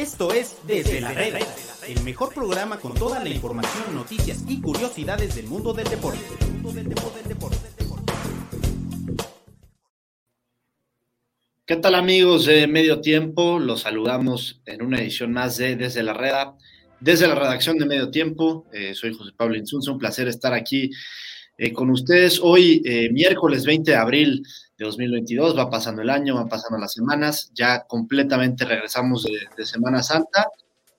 Esto es Desde la Reda, el mejor programa con toda la información, noticias y curiosidades del mundo del deporte. ¿Qué tal amigos de Medio Tiempo? Los saludamos en una edición más de Desde la Reda, desde la redacción de Medio Tiempo. Eh, soy José Pablo Insunza, un placer estar aquí eh, con ustedes hoy, eh, miércoles 20 de abril de 2022. Va pasando el año, van pasando las semanas, ya completamente regresamos de, Semana Santa.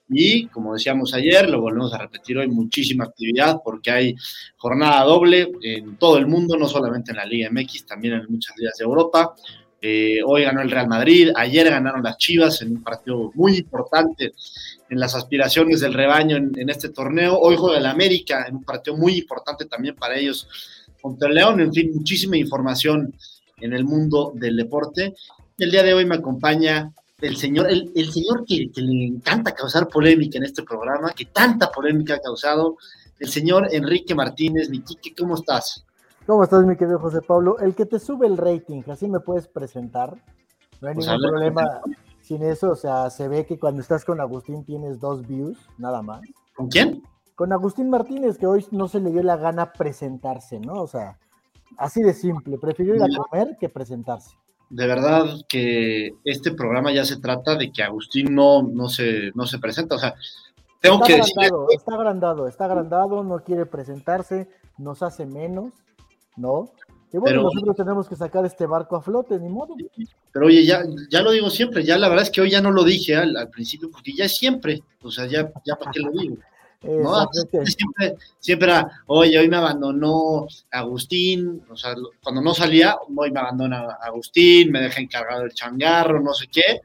Y como decíamos ayer, lo volvemos a repetir hoy, muchísima actividad porque hay jornada doble en todo el mundo, no solamente en la Liga MX, también en muchas ligas de Europa. Eh, hoy ganó el Real Madrid, ayer ganaron las Chivas en un partido muy importante en las aspiraciones del rebaño en, este torneo. Hoy juega el América en un partido muy importante también para ellos contra el León. En fin, muchísima información en el mundo del deporte. El día de hoy me acompaña el señor, el, señor que, le encanta causar polémica en este programa, que tanta polémica ha causado, el señor Enrique Martínez. Mi ¿cómo estás? ¿Cómo estás, mi querido José Pablo? El que te sube el rating, así me puedes presentar. No hay pues ningún problema sin eso. O sea, se ve que cuando estás con Agustín tienes dos views, nada más. ¿Con quién? Con Agustín Martínez, que hoy no se le dio la gana presentarse, ¿no? O sea, así de simple. Prefirió ir a comer que presentarse. De verdad que este programa ya se trata de que Agustín no, no, se, no se presenta. O sea, tengo que decir. Está agrandado, está agrandado, no quiere presentarse, nos hace menos. ¿no? Y bueno, nosotros tenemos que sacar este barco a flote, ni modo. Pero oye, ya, ya lo digo siempre, ya la verdad es que hoy ya no lo dije al, principio, porque ya es siempre, o sea, ya, ya para qué lo digo. ¿No? Siempre, siempre era, oye, hoy me abandonó Agustín, o sea, cuando no salía, hoy me abandona Agustín, me deja encargado el changarro, no sé qué,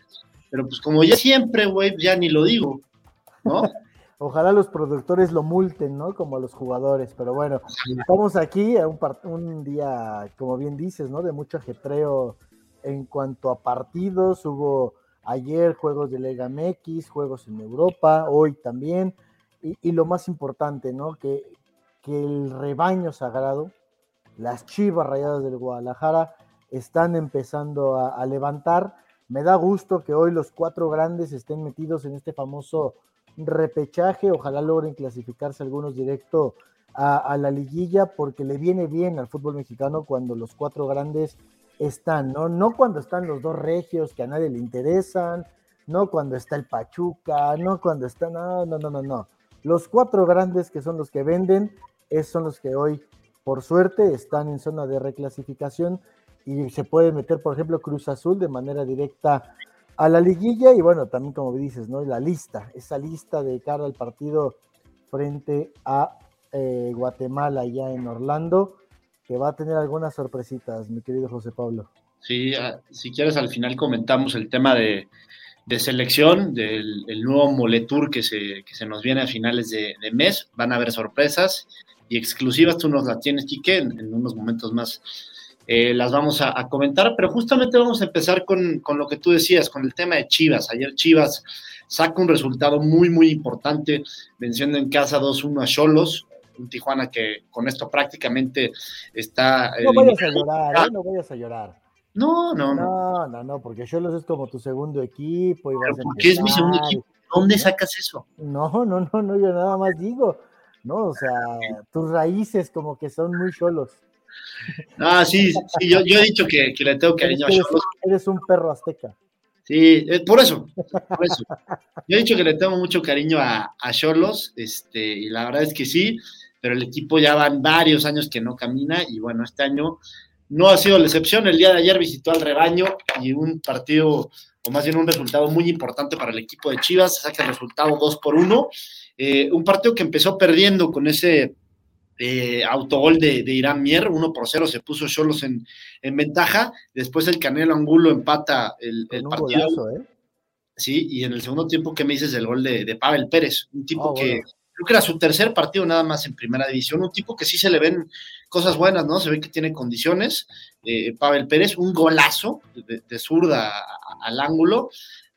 pero pues como ya siempre, güey, ya ni lo digo, ¿no? Ojalá los productores lo multen, ¿no? Como a los jugadores. Pero bueno, estamos aquí a un, un día, como bien dices, ¿no? De mucho ajetreo en cuanto a partidos. Hubo ayer juegos de Liga MX, juegos en Europa, hoy también. Y, lo más importante, ¿no? Que, que el rebaño sagrado, las chivas rayadas del Guadalajara, están empezando a levantar. Me da gusto que hoy los cuatro grandes estén metidos en este famoso repechaje, ojalá logren clasificarse algunos directo a, la liguilla porque le viene bien al fútbol mexicano cuando los cuatro grandes están, ¿no? No cuando están los dos regios que a nadie le interesan, no cuando está el Pachuca, no cuando está, no, no, no, no, no. Los cuatro grandes que son los que venden, esos son los que hoy, por suerte, están en zona de reclasificación y se puede meter, por ejemplo, Cruz Azul de manera directa a la liguilla y bueno, también como dices, ¿no? La lista, esa lista de cara al partido frente a eh, Guatemala ya en Orlando, que va a tener algunas sorpresitas, mi querido José Pablo. Sí, ah, si quieres al final comentamos el tema de, selección, del nuevo Moletour que se, que se nos viene a finales de, mes, van a haber sorpresas y exclusivas, tú nos la tienes, Quique, en unos momentos más eh, las vamos a, comentar, pero justamente vamos a empezar con, lo que tú decías, con el tema de Chivas. Ayer Chivas saca un resultado muy, muy importante, venciendo en casa 2-1 a Cholos, un Tijuana que con esto prácticamente está... No vayas a llorar, ¿eh? no vayas a llorar. No, no, no. No, no, no, porque Cholos es como tu segundo equipo. Y ¿Pero ¿Por qué es mi segundo equipo? ¿Dónde sacas eso? No, no, no, no, yo nada más digo, ¿no? O sea, tus raíces como que son muy cholos. Ah, sí, sí yo, he dicho que, le tengo cariño a Cholos. Eres un perro azteca. Sí, eh, por eso, por eso. Yo he dicho que le tengo mucho cariño a Cholos, este, y la verdad es que sí, pero el equipo ya van varios años que no camina, y bueno, este año no ha sido la excepción. El día de ayer visitó al rebaño y un partido, o más bien un resultado muy importante para el equipo de Chivas, saca el resultado 2 por 1. Eh, un partido que empezó perdiendo con ese eh, autogol de, Irán Mier, 1 por 0, se puso Cholos en, en, ventaja. Después el Canelo Angulo empata el, partido. ¿eh? Sí, y en el segundo tiempo, ¿qué me dices del gol de, Pavel Pérez? Un tipo ah, que creo que era su tercer partido nada más en primera división. Un tipo que sí se le ven cosas buenas, ¿no? Se ve que tiene condiciones. Eh, Pavel Pérez, un golazo de, zurda al ángulo.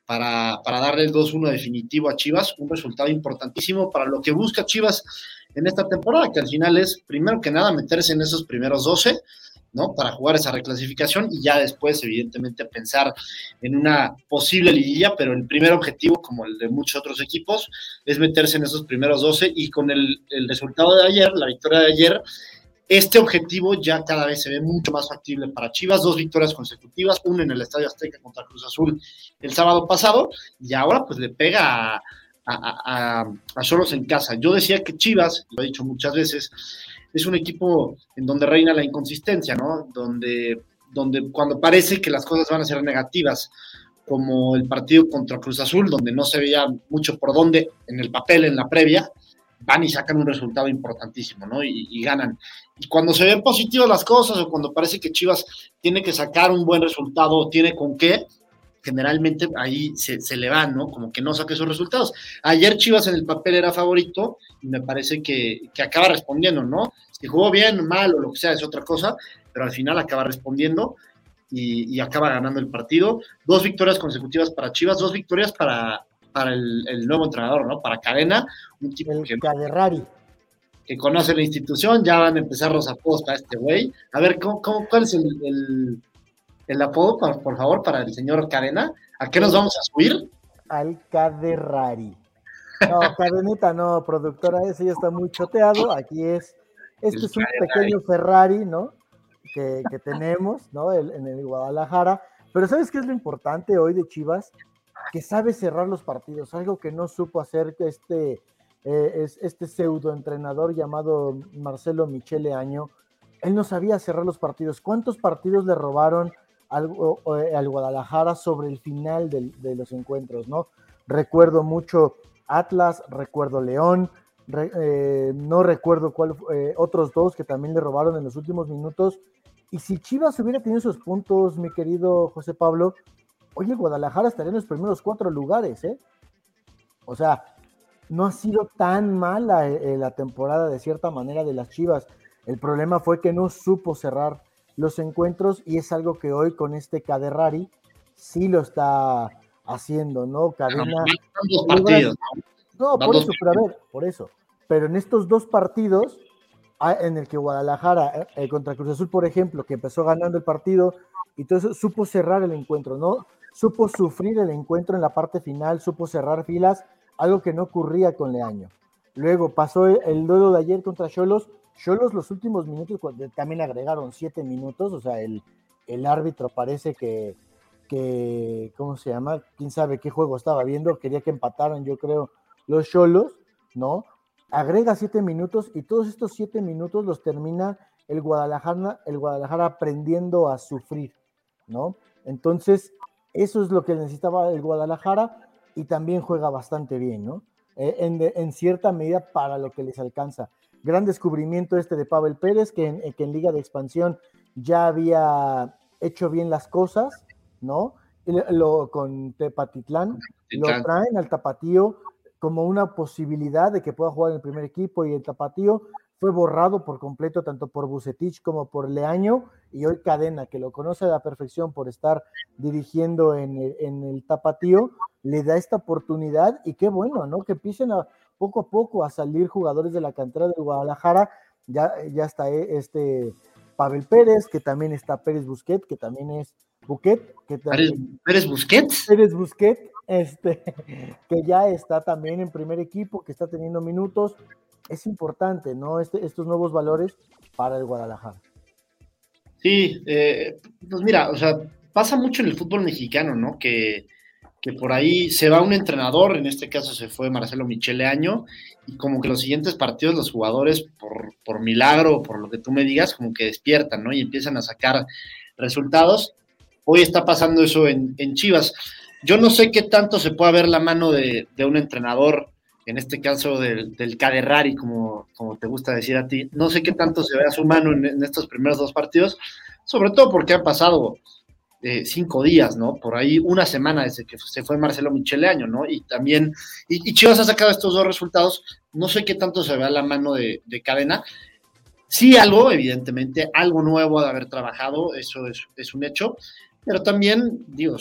Para, para darle el 2-1 definitivo a Chivas, un resultado importantísimo para lo que busca Chivas en esta temporada, que al final es, primero que nada, meterse en esos primeros 12 ¿no? Para jugar esa reclasificación y ya después, evidentemente, pensar en una posible liguilla, pero el primer objetivo, como el de muchos otros equipos, es meterse en esos primeros 12 y con el, el resultado de ayer, la victoria de ayer, este objetivo ya cada vez se ve mucho más factible para Chivas, dos victorias consecutivas, una en el Estadio Azteca contra Cruz Azul el sábado pasado, y ahora pues le pega a, a, a, en casa. Yo decía que Chivas, lo he dicho muchas veces, es un equipo en donde reina la inconsistencia, ¿no? Donde, donde cuando parece que las cosas van a ser negativas, como el partido contra Cruz Azul, donde no se veía mucho por dónde en el papel, en la previa, van y sacan un resultado importantísimo, ¿no? Y, ganan. Y cuando se ven positivas las cosas o cuando parece que Chivas tiene que sacar un buen resultado tiene con qué, generalmente ahí se, se, le va, ¿no? Como que no saque esos resultados. Ayer Chivas en el papel era favorito y me parece que, que acaba respondiendo, ¿no? Si jugó bien, mal o lo que sea es otra cosa, pero al final acaba respondiendo y, y acaba ganando el partido. Dos victorias consecutivas para Chivas, dos victorias para, para el, nuevo entrenador, ¿no? Para Cadena, un tipo el que, que conoce la institución, ya van a empezar los apodos para este güey. A ver, ¿cómo, cómo, cuál es el, el, apodo, por, favor, para el señor Cadena? ¿A qué nos vamos a subir? Al Caderrari. No, Cadenita no, productora, ese ya está muy choteado. Aquí es, este es un pequeño Ferrari, ¿no? Que, que tenemos, ¿no? en el Guadalajara. Pero ¿sabes qué es lo importante hoy de Chivas? que sabe cerrar los partidos, algo que no supo hacer este, eh, este pseudo entrenador llamado Marcelo Michele Año. Él no sabía cerrar los partidos. ¿Cuántos partidos le robaron al, al Guadalajara sobre el final de los encuentros? ¿no? Recuerdo mucho Atlas, recuerdo León, eh, no recuerdo cuál, eh, otros dos que también le robaron en los últimos minutos. Y si Chivas hubiera tenido esos puntos, mi querido José Pablo, Oye, Guadalajara estaría en los primeros cuatro lugares, ¿eh? O sea, no ha sido tan mala eh, eh, la temporada de cierta manera de las Chivas. El problema fue que no supo cerrar los encuentros y es algo que hoy con este Caderrari sí lo está haciendo, ¿no? Cadena. No, por eso, pero a ver, por eso. Pero en estos dos partidos, en el que Guadalajara eh, contra Cruz Azul, por ejemplo, que empezó ganando el partido y todo eso, supo cerrar el encuentro, ¿no? supo sufrir el encuentro en la parte final, supo cerrar filas, algo que no ocurría con Leaño. Luego pasó el, duelo de ayer contra Cholos. Cholos los últimos minutos también agregaron siete minutos, o sea, el, el árbitro parece que, que, ¿cómo se llama? ¿Quién sabe qué juego estaba viendo? Quería que empataran, yo creo, los Cholos, ¿no? Agrega siete minutos y todos estos siete minutos los termina el Guadalajara, el Guadalajara aprendiendo a sufrir, ¿no? Entonces, eso es lo que necesitaba el Guadalajara y también juega bastante bien, ¿no? Eh, en, cierta medida para lo que les alcanza. Gran descubrimiento este de Pavel Pérez, que en, que en Liga de Expansión ya había hecho bien las cosas, ¿no? Lo, con Tepatitlán, lo traen al Tapatío como una posibilidad de que pueda jugar en el primer equipo y el Tapatío fue borrado por completo tanto por Bucetich como por Leaño y hoy Cadena, que lo conoce a la perfección por estar dirigiendo en el, tapatío, le da esta oportunidad y qué bueno, ¿no? Que empiecen a, poco a poco a salir jugadores de la cantera de Guadalajara. Ya, ya está eh, este Pavel Pérez, que también está Pérez Busquet, que también es Buquet, que Pérez Busquet. Pérez Busquet, este, que ya está también en primer equipo, que está teniendo minutos. Es importante, ¿no? Este, estos nuevos valores para el Guadalajara. Sí, eh, pues mira, o sea, pasa mucho en el fútbol mexicano, ¿no? Que, que, por ahí se va un entrenador, en este caso se fue Marcelo Michele Año, y como que los siguientes partidos los jugadores, por, por milagro por lo que tú me digas, como que despiertan, ¿no? Y empiezan a sacar resultados. Hoy está pasando eso en, en Chivas. Yo no sé qué tanto se puede ver la mano de, de un entrenador en este caso del, del Caderrari, como, como te gusta decir a ti. No sé qué tanto se vea su mano en, estos primeros dos partidos, sobre todo porque han pasado eh, cinco días, ¿no? Por ahí una semana desde que se fue Marcelo Micheleaño, ¿no? Y también, y, Chivas ha sacado estos dos resultados, no sé qué tanto se vea la mano de, de cadena. Sí, algo, evidentemente, algo nuevo de haber trabajado, eso es, un hecho, pero también, digo,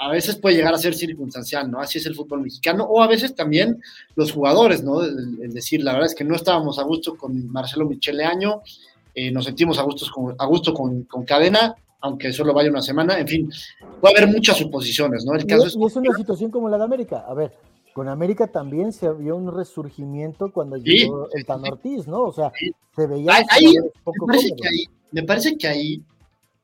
a veces puede llegar a ser circunstancial, ¿no? Así es el fútbol mexicano, o a veces también los jugadores, ¿no? Es decir, la verdad es que no estábamos a gusto con Marcelo Michele Año, eh, nos sentimos a, gustos con, a gusto con, Cadena, aunque solo vaya una semana, en fin, puede haber muchas suposiciones, ¿no? El caso es, es una situación como la de América, a ver, con América también se vio un resurgimiento cuando llegó el Tan Ortiz, ¿no? O sea, se veía ahí, poco me, parece que ahí, me parece que ahí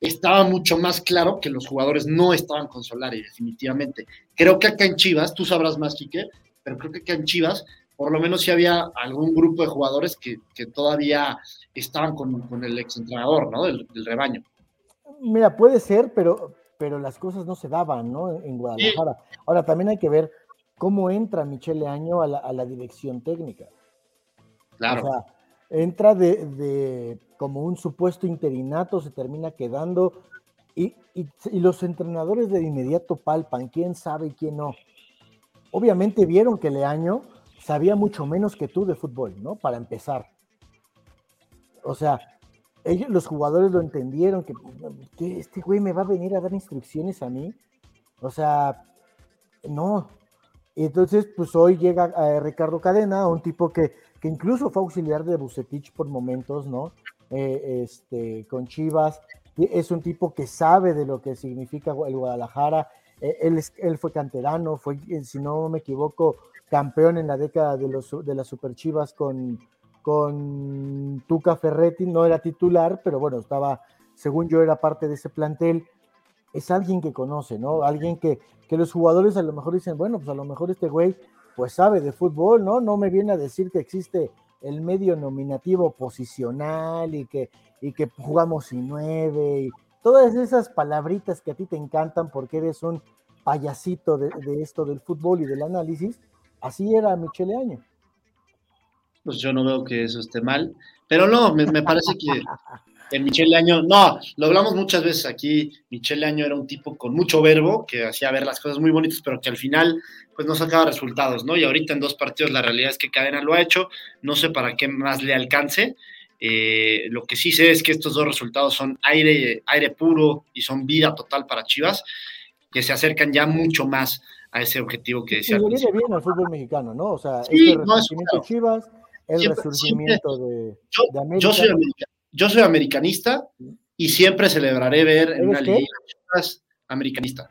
estaba mucho más claro que los jugadores no estaban con Solari, definitivamente. Creo que acá en Chivas, tú sabrás más, Quique, pero creo que acá en Chivas, por lo menos sí había algún grupo de jugadores que, todavía estaban con, el exentrenador, ¿no? Del, rebaño. Mira, puede ser, pero, pero las cosas no se daban, ¿no? En Guadalajara. Ahora, también hay que ver cómo entra Michele Año a la, dirección técnica. Claro. O sea, entra de, como un supuesto interinato, se termina quedando y, los entrenadores de inmediato palpan quién sabe y quién no. Obviamente vieron que Leaño sabía mucho menos que tú de fútbol, ¿no? Para empezar. O sea, ellos, los jugadores lo entendieron, que, que este güey me va a venir a dar instrucciones a mí. O sea, no, entonces, pues hoy llega eh, Ricardo Cadena, un tipo que, que, incluso fue auxiliar de Bucetich por momentos, ¿no? Eh, este, con Chivas. Es un tipo que sabe de lo que significa el Guadalajara. Eh, él, él fue canterano, fue, si no me equivoco, campeón en la década de, los, de las Super Chivas con, con Tuca Ferretti. No era titular, pero bueno, estaba, según yo, era parte de ese plantel es alguien que conoce, ¿no? Alguien que, que los jugadores a lo mejor dicen, bueno, pues a lo mejor este güey pues sabe de fútbol, ¿no? No me viene a decir que existe el medio nominativo posicional y que, y que jugamos sin nueve y todas esas palabritas que a ti te encantan porque eres un payasito de, esto del fútbol y del análisis, así era Michele Año. Pues yo no veo que eso esté mal, pero no, me, me parece que de Michele Año, no, lo hablamos muchas veces aquí, Michele Año era un tipo con mucho verbo, que hacía ver las cosas muy bonitas, pero que al final pues no sacaba resultados, ¿no? Y ahorita en dos partidos la realidad es que Cadena lo ha hecho, no sé para qué más le alcance, eh, lo que sí sé es que estos dos resultados son aire, aire puro y son vida total para Chivas, que se acercan ya mucho más a ese objetivo que decía. Y le viene bien al fútbol mexicano, ¿no? O sea, sí, este resurgimiento de Chivas, el resurgimiento de, de América. Yo soy yo soy americanista y siempre celebraré ver en una Chivas americanista.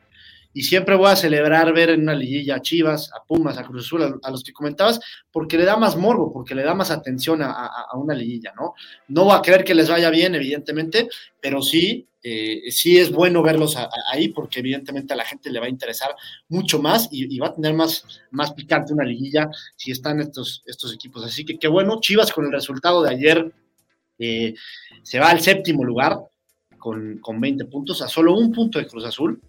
Y siempre voy a celebrar ver en una liguilla a Chivas, a Pumas, a Cruz Azul, a, los que comentabas, porque le da más morbo, porque le da más atención a, una liguilla, ¿no? No va a creer que les vaya bien, evidentemente, pero sí, eh, sí es bueno verlos ahí, porque evidentemente a la gente le va a interesar mucho más y, va a tener más, más picante una liguilla si están estos, estos equipos. Así que qué bueno, Chivas con el resultado de ayer eh, se va al séptimo lugar con, con, 20 puntos, a solo un punto de Cruz Azul.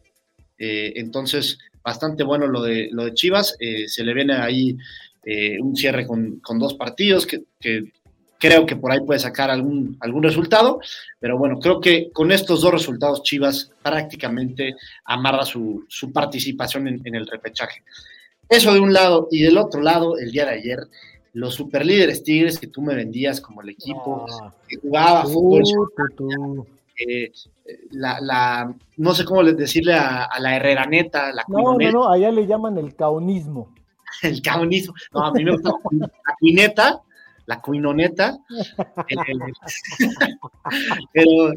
Eh, entonces, bastante bueno lo de, lo de Chivas. Eh, se le viene ahí un cierre con, con dos partidos que, que, creo que por ahí puede sacar algún, algún resultado. Pero bueno, creo que con estos dos resultados Chivas prácticamente amarra su, su participación en, en el repechaje. Eso de un lado y del otro lado, el día de ayer, los superlíderes Tigres que tú me vendías como el equipo que jugaba fútbol. Eh, la, la, no sé cómo decirle a, la herreraneta, la No, no, no, allá le llaman el caunismo. el caunismo. No, a mí me gusta la cuineta, la cuinoneta. pero,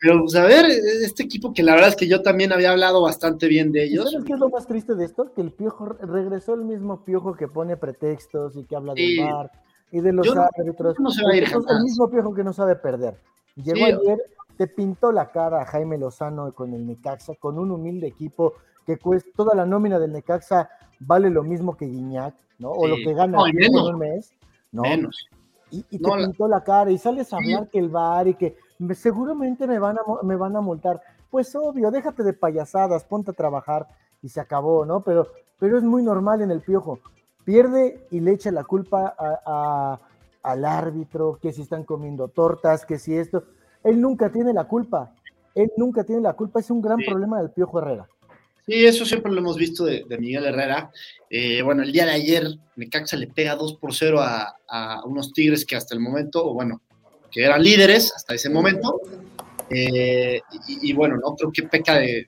pero, pues a ver, este equipo que la verdad es que yo también había hablado bastante bien de ellos. ¿Sabes qué es lo más triste de esto? Que el piojo regresó el mismo piojo que pone pretextos y que habla del bar y de los árbitros. el mismo piojo que no sabe perder. Llegó ayer, te pintó la cara a Jaime Lozano con el Necaxa, con un humilde equipo que cuesta toda la nómina del Necaxa vale lo mismo que Guiñac, ¿no? O lo que gana en un mes, ¿no? Menos. Y, te pintó la... cara y sales a hablar que el bar y que seguramente me van, a, me van a multar. Pues obvio, déjate de payasadas, ponte a trabajar y se acabó, ¿no? Pero, pero es muy normal en el piojo. Pierde y le echa la culpa al árbitro, que si están comiendo tortas, que si esto. Él nunca tiene la culpa. Él nunca tiene la culpa. Es un gran problema del piojo Herrera. Sí, eso siempre lo hemos visto de, Miguel Herrera. Eh, bueno, el día de ayer Necaxa le pega 2 por 0 a, a, unos Tigres que hasta el momento, o bueno, que eran líderes hasta ese momento. Eh, y, bueno, no creo que peca de,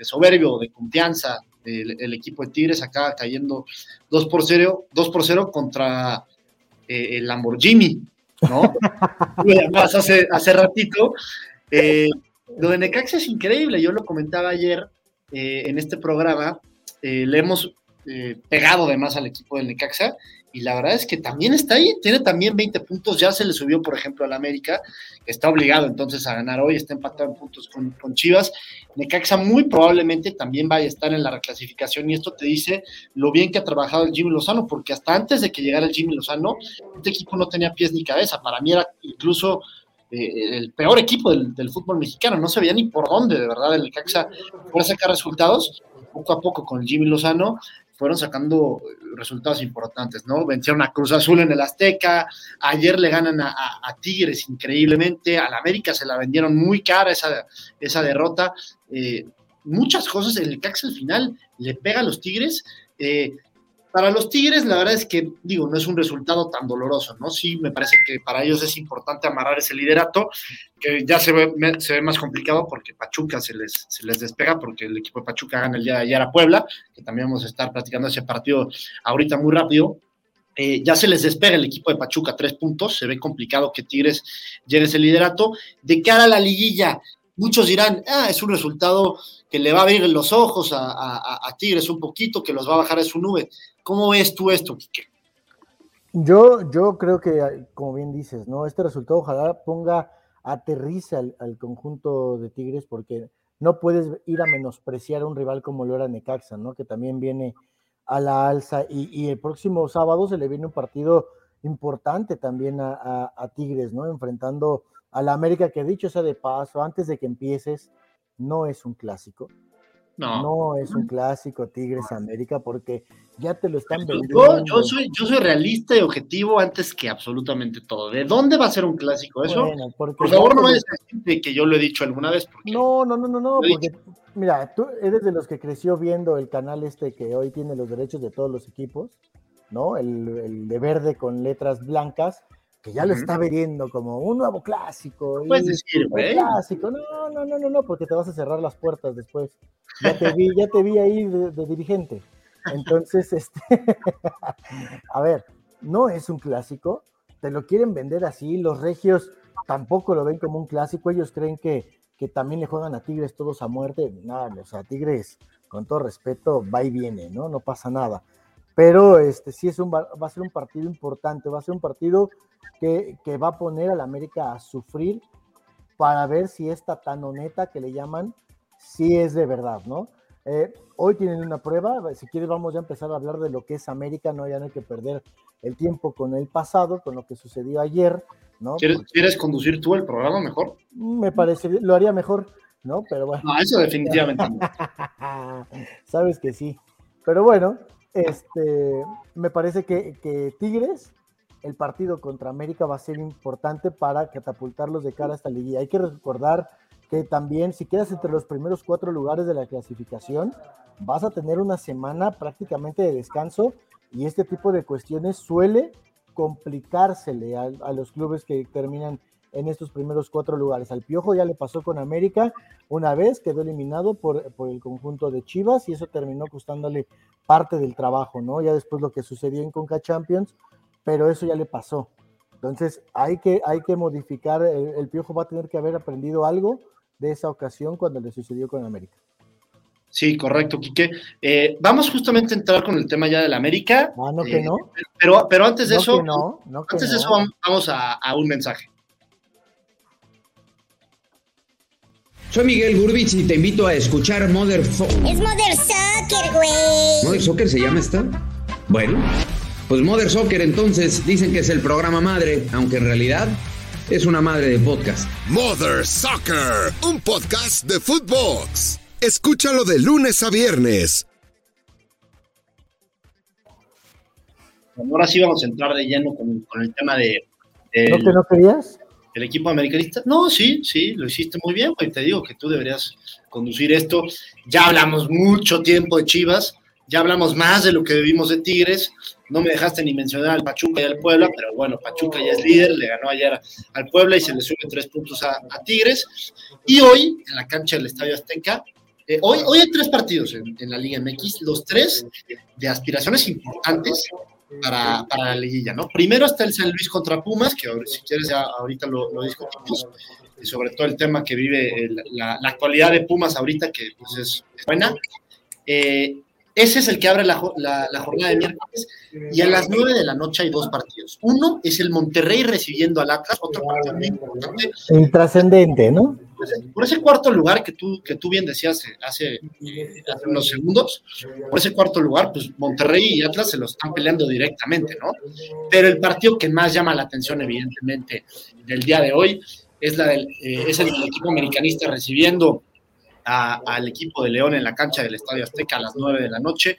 soberbio, de confianza el, equipo de Tigres acá cayendo 2 por 0, 2 por 0 contra eh, el Lamborghini, ¿no? Además, hace, hace ratito. Eh, lo de Necaxa es increíble, yo lo comentaba ayer eh, en este programa, eh, le hemos pegado además al equipo del Necaxa y la verdad es que también está ahí, tiene también 20 puntos, ya se le subió, por ejemplo, al América, que está obligado entonces a ganar hoy, está empatado en puntos con, con, Chivas. Necaxa muy probablemente también vaya a estar en la reclasificación y esto te dice lo bien que ha trabajado el Jimmy Lozano, porque hasta antes de que llegara el Jimmy Lozano, este equipo no tenía pies ni cabeza, para mí era incluso eh, el peor equipo del, del, fútbol mexicano, no se veía ni por dónde, de verdad, el Necaxa a sacar resultados, poco a poco con el Jimmy Lozano, fueron sacando resultados importantes, ¿no? Vencieron a Cruz Azul en el Azteca, ayer le ganan a, Tigres increíblemente, a la América se la vendieron muy cara esa, esa derrota. Eh, muchas cosas, el Cax al final le pega a los Tigres. Eh, para los Tigres, la verdad es que, digo, no es un resultado tan doloroso, ¿no? Sí, me parece que para ellos es importante amarrar ese liderato, que ya se ve, más complicado porque Pachuca se les, se les despega, porque el equipo de Pachuca gana el día de ayer a Puebla, que también vamos a estar platicando ese partido ahorita muy rápido. Eh, ya se les despega el equipo de Pachuca tres puntos, se ve complicado que Tigres llegue ese liderato. De cara a la liguilla, muchos dirán, ah, es un resultado que le va a abrir los ojos a, a Tigres un poquito, que los va a bajar de su nube. ¿Cómo ves tú esto, Quique? Yo, yo creo que, como bien dices, ¿no? Este resultado ojalá ponga, aterriza al, conjunto de Tigres, porque no puedes ir a menospreciar a un rival como lo era Necaxa, ¿no? Que también viene a la alza. Y, el próximo sábado se le viene un partido importante también a, a Tigres, ¿no? Enfrentando a la América, que dicho sea de paso, antes de que empieces, no es un clásico. No. es un clásico Tigres América porque ya te lo están vendiendo. Yo, soy, yo soy realista y objetivo antes que absolutamente todo. ¿De dónde va a ser un clásico eso? Por favor, no vayas a decir que yo lo he dicho alguna vez. no, no, no, no, no. Porque, mira, tú eres de los que creció viendo el canal este que hoy tiene los derechos de todos los equipos, ¿no? El, el de verde con letras blancas que ya lo está viendo como un nuevo clásico. Puedes decir, güey. Clásico. No, no, no, no, no, porque te vas a cerrar las puertas después. Ya te vi, ya te vi ahí de, dirigente. Entonces, este, a ver, no es un clásico, te lo quieren vender así, los regios tampoco lo ven como un clásico, ellos creen que, que también le juegan a Tigres todos a muerte, nada, o sea, Tigres, con todo respeto, va y viene, ¿no? No pasa nada. Pero este sí es un, va a ser un partido importante, va a ser un partido que, va a poner a la América a sufrir para ver si esta tan honeta que le llaman, si es de verdad, ¿no? Eh, hoy tienen una prueba, si quieres vamos ya a empezar a hablar de lo que es América, no ya no hay que perder el tiempo con el pasado, con lo que sucedió ayer, ¿no? ¿Quieres, conducir tú el programa mejor? Me parece, lo haría mejor, ¿no? Pero bueno. No, eso definitivamente Sabes que sí. Pero bueno, este, me parece que, Tigres el partido contra América va a ser importante para catapultarlos de cara a esta liguilla. Hay que recordar que también si quedas entre los primeros cuatro lugares de la clasificación, vas a tener una semana prácticamente de descanso y este tipo de cuestiones suele complicársele a, los clubes que terminan en estos primeros cuatro lugares. Al Piojo ya le pasó con América una vez, quedó eliminado por, por, el conjunto de Chivas y eso terminó costándole parte del trabajo, ¿no? Ya después lo que sucedió en Conca Champions, pero eso ya le pasó. Entonces hay que, hay que modificar, el, Piojo va a tener que haber aprendido algo de esa ocasión cuando le sucedió con América. Sí, correcto, Quique. Eh, vamos justamente a entrar con el tema ya del América. Ah, no que eh, no. Pero, pero antes de eso, antes de eso vamos a, un mensaje. Soy Miguel Gurbich y te invito a escuchar Mother Es Mother Soccer, güey. ¿Mother Soccer se llama esta? Bueno, pues Mother Soccer entonces dicen que es el programa madre, aunque en realidad es una madre de podcast. Mother Soccer, un podcast de Footbox. Escúchalo de lunes a viernes. Ahora sí vamos a entrar de lleno con, el tema de... ¿No te lo querías? El equipo americanista. No, sí, sí, lo hiciste muy bien, pues te digo que tú deberías conducir esto. Ya hablamos mucho tiempo de Chivas, ya hablamos más de lo que vivimos de Tigres. No me dejaste ni mencionar al Pachuca y al Puebla, pero bueno, Pachuca ya es líder, le ganó ayer al Puebla y se le sube tres puntos a, Tigres. Y hoy, en la cancha del Estadio Azteca, eh, hoy, hoy hay tres partidos en, la Liga MX, los tres de aspiraciones importantes para, para, la liguilla, ¿no? Primero está el San Luis contra Pumas, que si quieres ya ahorita lo, lo discutimos, y sobre todo el tema que vive el, la, la, actualidad de Pumas ahorita, que pues, es buena. Eh, ese es el que abre la, la, la, jornada de miércoles y a las 9 de la noche hay dos partidos. Uno es el Monterrey recibiendo al Atlas, otro partido muy importante. Intrascendente, ¿no? Por ese cuarto lugar que tú, que tú bien decías hace, hace unos segundos, por ese cuarto lugar, pues Monterrey y Atlas se lo están peleando directamente, ¿no? Pero el partido que más llama la atención, evidentemente, del día de hoy es, la del, eh, es el del equipo americanista recibiendo al equipo de León en la cancha del Estadio Azteca a las 9 de la noche.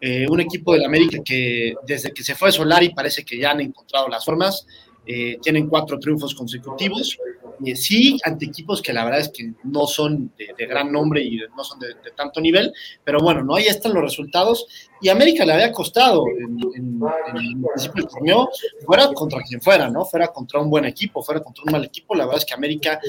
Eh, un equipo del América que desde que se fue Solari parece que ya han encontrado las formas. Eh, tienen cuatro triunfos consecutivos. Eh, sí, ante equipos que la verdad es que no son de, de gran nombre y no son de, de, tanto nivel, pero bueno, no ahí están los resultados. Y América le había costado en, en, en el principio del torneo, fuera contra quien fuera, ¿no? Fuera contra un buen equipo, fuera contra un mal equipo. La verdad es que América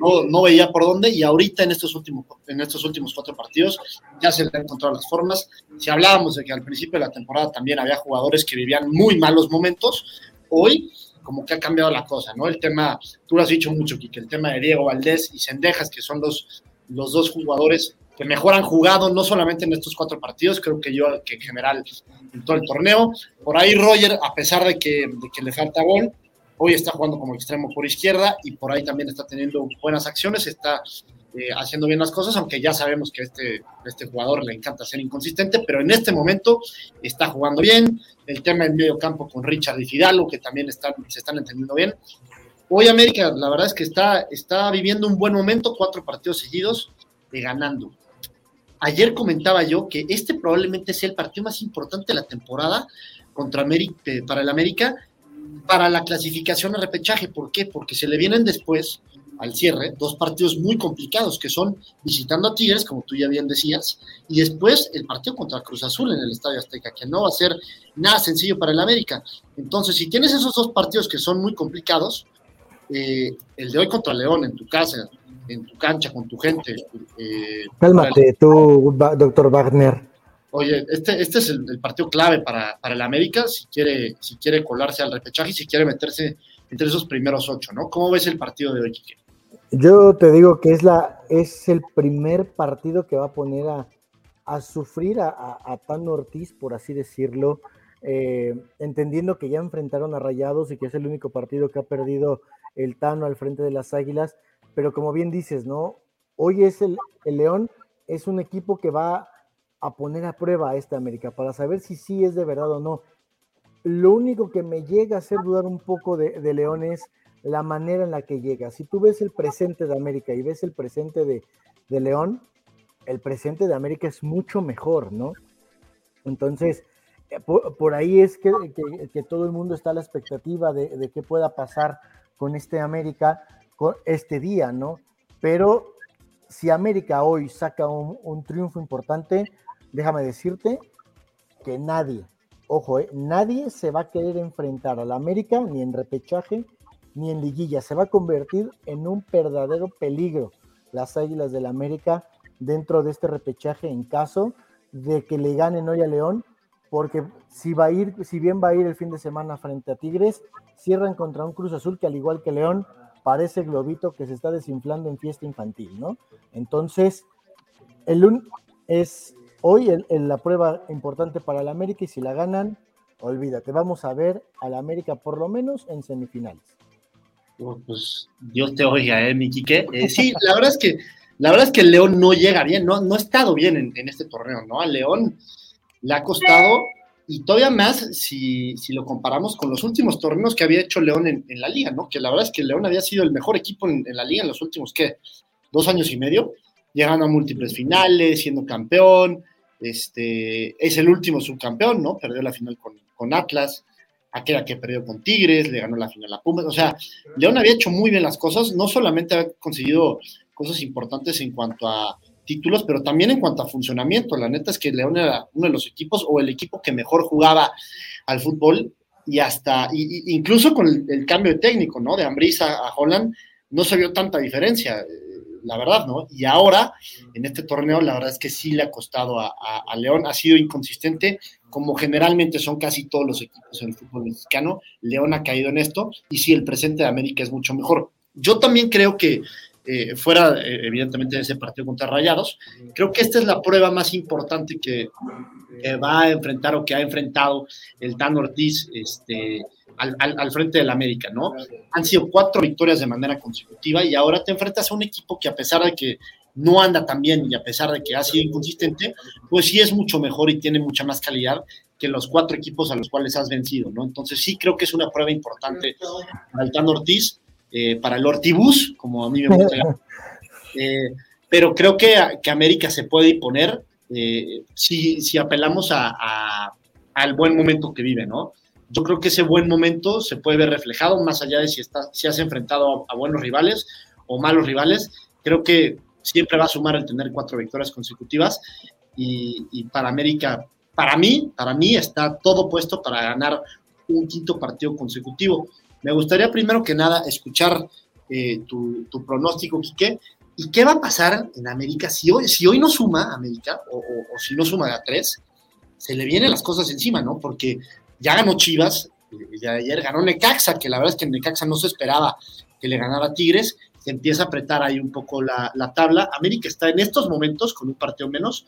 no, no veía por dónde y ahorita en estos, últimos, en estos últimos cuatro partidos ya se le han encontrado las formas. Si hablábamos de que al principio de la temporada también había jugadores que vivían muy malos momentos, hoy como que ha cambiado la cosa, ¿no? El tema, tú lo has dicho mucho, Kike, el tema de Diego Valdés y Sendejas, que son los, los dos jugadores que mejor han jugado, no solamente en estos cuatro partidos, creo que yo, que en general en todo el torneo. Por ahí Roger, a pesar de que, de que le falta gol, hoy está jugando como extremo por izquierda y por ahí también está teniendo buenas acciones, está eh, haciendo bien las cosas, aunque ya sabemos que este, este jugador le encanta ser inconsistente, pero en este momento está jugando bien. El tema en medio campo con Richard y Fidalgo, que también están, se están entendiendo bien. Hoy América, la verdad es que está, está viviendo un buen momento, cuatro partidos seguidos de ganando. Ayer comentaba yo que este probablemente sea el partido más importante de la temporada contra América, para el América, para la clasificación a repechaje. ¿Por qué? Porque se le vienen después al cierre, dos partidos muy complicados que son visitando a Tigres, como tú ya bien decías, y después el partido contra Cruz Azul en el Estadio Azteca, que no va a ser nada sencillo para el América. Entonces, si tienes esos dos partidos que son muy complicados, eh, el de hoy contra León en tu casa, en tu cancha, con tu gente. Eh, Cálmate, el... tú, doctor Wagner. Oye, este, este es el, el partido clave para, para, el América si quiere, si quiere colarse al repechaje y si quiere meterse entre esos primeros ocho, ¿no? ¿Cómo ves el partido de hoy, Quique? Yo te digo que es, la, es el primer partido que va a poner a, a sufrir a, a, Tano Ortiz, por así decirlo, eh, entendiendo que ya enfrentaron a Rayados y que es el único partido que ha perdido el Tano al frente de las Águilas, pero como bien dices, ¿no? Hoy es el, el León, es un equipo que va a poner a prueba a esta América para saber si sí es de verdad o no. Lo único que me llega a hacer dudar un poco de, de León es la manera en la que llega. Si tú ves el presente de América y ves el presente de, de León, el presente de América es mucho mejor, ¿no? Entonces, por, por ahí es que, que, todo el mundo está a la expectativa de, de qué pueda pasar con este América con este día, ¿no? Pero si América hoy saca un, un triunfo importante, déjame decirte que nadie, ojo, eh, nadie se va a querer enfrentar a la América ni en repechaje ni en liguilla. Se va a convertir en un verdadero peligro las Águilas del la América dentro de este repechaje en caso de que le ganen hoy a León, porque si va a ir, si bien va a ir el fin de semana frente a Tigres, cierran contra un Cruz Azul que al igual que León parece globito que se está desinflando en fiesta infantil, ¿no? Entonces, el un, es hoy la prueba importante para el América y si la ganan, olvídate, vamos a ver al América por lo menos en semifinales. Pues Dios te oiga, eh, mi Quique. Eh, sí, la verdad es que la verdad es que el León no llega bien, no, no ha estado bien en, en, este torneo, ¿no? Al León le ha costado, y todavía más si, si lo comparamos con los últimos torneos que había hecho León en, en, la liga, ¿no? Que la verdad es que León había sido el mejor equipo en, en la liga en los últimos, ¿qué? Dos años y medio, llegando a múltiples finales, siendo campeón, este, es el último subcampeón, ¿no? Perdió la final con, con Atlas, aquella que perdió con Tigres, le ganó la final a Pumas, o sea, León había hecho muy bien las cosas, no solamente ha conseguido cosas importantes en cuanto a títulos, pero también en cuanto a funcionamiento. La neta es que León era uno de los equipos o el equipo que mejor jugaba al fútbol y hasta, y, incluso con el, cambio de técnico, ¿no? De Ambrisa a Holland, no se vio tanta diferencia, la verdad, ¿no? Y ahora, en este torneo, la verdad es que sí le ha costado a León, ha sido inconsistente como generalmente son casi todos los equipos en el fútbol mexicano, León ha caído en esto y sí, el presente de América es mucho mejor. Yo también creo que eh, fuera eh, evidentemente de ese partido contra Rayados, creo que esta es la prueba más importante que, va a enfrentar o que ha enfrentado el Tan Ortiz este, al, al, frente del América, ¿no? Han sido cuatro victorias de manera consecutiva y ahora te enfrentas a un equipo que a pesar de que no anda tan bien y a pesar de que ha sido inconsistente, pues sí es mucho mejor y tiene mucha más calidad que los cuatro equipos a los cuales has vencido, ¿no? Entonces sí creo que es una prueba importante para el Tan Ortiz, eh, para el Ortibus, como a mí me gusta. eh, pero creo que, que, América se puede imponer eh, si, si, apelamos a, a, al buen momento que vive, ¿no? Yo creo que ese buen momento se puede ver reflejado más allá de si, está, si has enfrentado a, a buenos rivales o malos rivales. Creo que siempre va a sumar el tener cuatro victorias consecutivas y, para América, para mí, para mí está todo puesto para ganar un quinto partido consecutivo. Me gustaría primero que nada escuchar eh, tu, pronóstico, Quique, y qué va a pasar en América si hoy, si hoy no suma América o, si no suma a tres, se le vienen las cosas encima, ¿no? Porque ya ganó Chivas, y ayer ganó Necaxa, que la verdad es que Necaxa no se esperaba que le ganara Tigres, empieza a apretar ahí un poco la, tabla. América está en estos momentos, con un partido menos,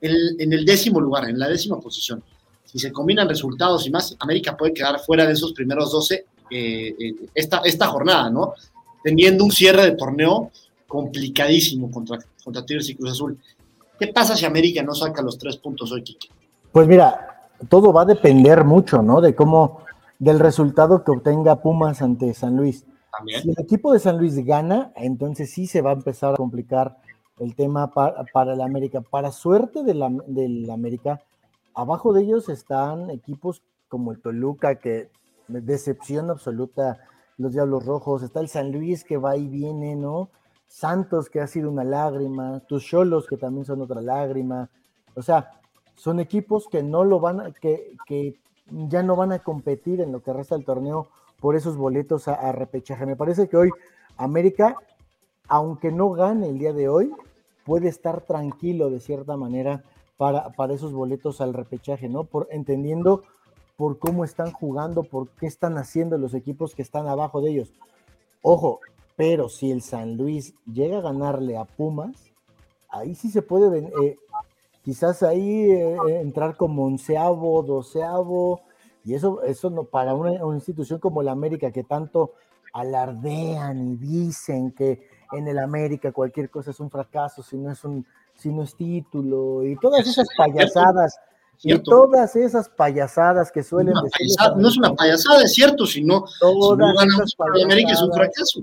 en, el décimo lugar, en la décima posición. Si se combinan resultados y más, América puede quedar fuera de esos primeros 12 eh, eh, esta, esta jornada, ¿no? Teniendo un cierre de torneo complicadísimo contra, contra Tigres y Cruz Azul. ¿Qué pasa si América no saca los tres puntos hoy, Kike? Pues mira, todo va a depender mucho, ¿no? De cómo, del resultado que obtenga Pumas ante San Luis. Si el equipo de San Luis gana, entonces sí se va a empezar a complicar el tema para, el América. Para suerte del la América, abajo de ellos están equipos como el Toluca, que decepción absoluta, los Diablos Rojos, está el San Luis que va y viene, ¿no? Santos que ha sido una lágrima, tus Cholos que también son otra lágrima. O sea, son equipos que no lo van a, que, que ya no van a competir en lo que resta del torneo por esos boletos a, repechaje. Me parece que hoy América, aunque no gane el día de hoy, puede estar tranquilo de cierta manera para, para esos boletos al repechaje, ¿no? Por, entendiendo por cómo están jugando, por qué están haciendo los equipos que están abajo de ellos. Ojo, pero si el San Luis llega a ganarle a Pumas, ahí sí se puede, eh, quizás ahí eh, entrar como onceavo, doceavo, y eso, eso no, para una, institución como la América, que tanto alardean y dicen que en el América cualquier cosa es un fracaso, si no es un, si no es título, y todas esas payasadas. Y todas esas payasadas que suelen decir. no es una payasada, es cierto, sino todas si América es un fracaso.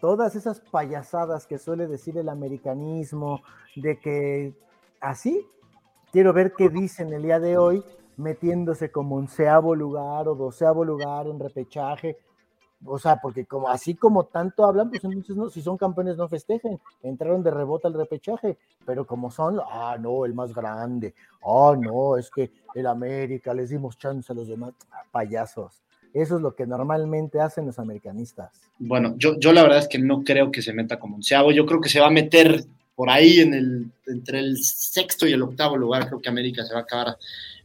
Todas esas payasadas que suele decir el americanismo, de que así, quiero ver qué dicen el día de hoy, metiéndose como onceavo lugar o doceavo lugar en repechaje. O sea, porque como así como tanto hablan, pues entonces no, si son campeones no festejen, entraron de rebota al repechaje, pero como son, ah, no, el más grande, ah, no, es que el América, les dimos chance a los demás, payasos. Eso es lo que normalmente hacen los americanistas. Bueno, yo, yo la verdad es que no creo que se meta como onceavo, yo creo que se va a meter por ahí en el, entre el sexto y el octavo lugar, creo que América se va a acabar